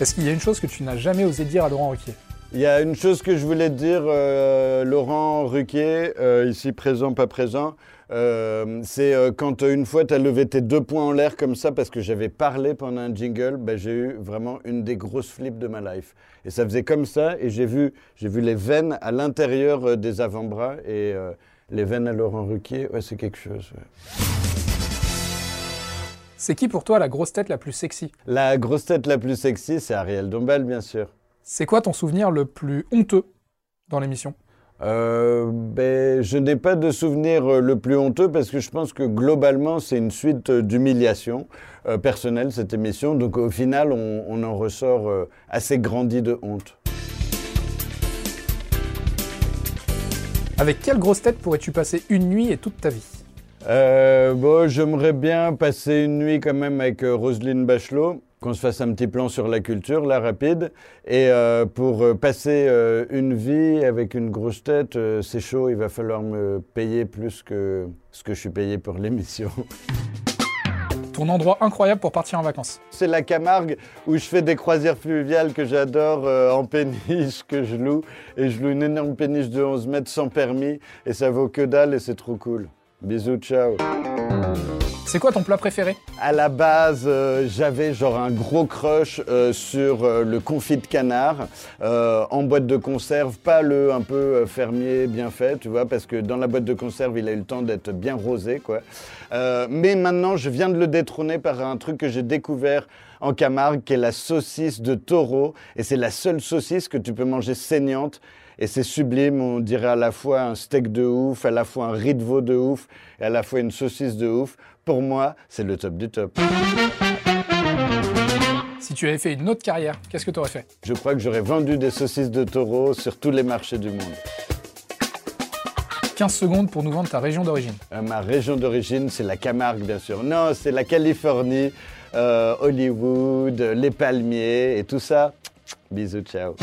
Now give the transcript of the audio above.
Est-ce qu'il y a une chose que tu n'as jamais osé dire à Laurent Ruquier Il y a une chose que je voulais dire, euh, Laurent Ruquier, euh, ici présent, pas présent. euh, c'est quand une fois tu as levé tes deux poings en l'air comme ça parce que j'avais parlé pendant un jingle, ben, j'ai eu vraiment une des grosses flips de ma life. Et ça faisait comme ça et j'ai vu, j'ai vu les veines à l'intérieur des avant-bras et les veines à Laurent Ruquier, ouais, c'est quelque chose. C'est qui pour toi la grosse tête la plus sexy? La grosse tête la plus sexy, c'est Ariel Dombal, bien sûr. C'est quoi ton souvenir le plus honteux dans l'émission? Euh, ben, je n'ai pas de souvenir euh, le plus honteux parce que je pense que globalement c'est une suite euh, d'humiliations euh, personnelles cette émission. Donc au final on, on en ressort euh, assez grandi de honte. Avec quelle grosse tête pourrais-tu passer une nuit et toute ta vie? Euh, bon, j'aimerais bien passer une nuit quand même avec euh, Roselyne Bachelot, qu'on se fasse un petit plan sur la culture, là, rapide. Et euh, pour euh, passer une vie avec une grosse tête, c'est chaud, il va falloir me payer plus que ce que je suis payé pour l'émission. Ton endroit incroyable pour partir en vacances C'est la Camargue où je fais des croisières fluviales que j'adore euh, en péniche, que je loue. Et je loue une énorme péniche de 11 mètres sans permis. Et ça vaut que dalle et c'est trop cool. Bisous, ciao. C'est quoi ton plat préféré? À la base, euh, j'avais genre un gros crush euh, sur euh, le confit de canard en boîte de conserve, pas le un peu fermier bien fait, tu vois, parce que dans la boîte de conserve, il a eu le temps d'être bien rosé, quoi. Mais maintenant, je viens de le détrôner par un truc que j'ai découvert en Camargue, qui est la saucisse de taureau, et c'est la seule saucisse que tu peux manger saignante. Et c'est sublime, on dirait à la fois un steak de ouf, à la fois un riz de veau de ouf, et à la fois une saucisse de ouf. Pour moi, c'est le top du top. Si tu avais fait une autre carrière, qu'est-ce que tu aurais fait? Je crois que j'aurais vendu des saucisses de taureau sur tous les marchés du monde. 15 secondes pour nous vendre ta région d'origine. Euh, ma région d'origine, c'est la Camargue, bien sûr. Non, c'est la Californie, euh, Hollywood, les palmiers et tout ça. Bisous, ciao.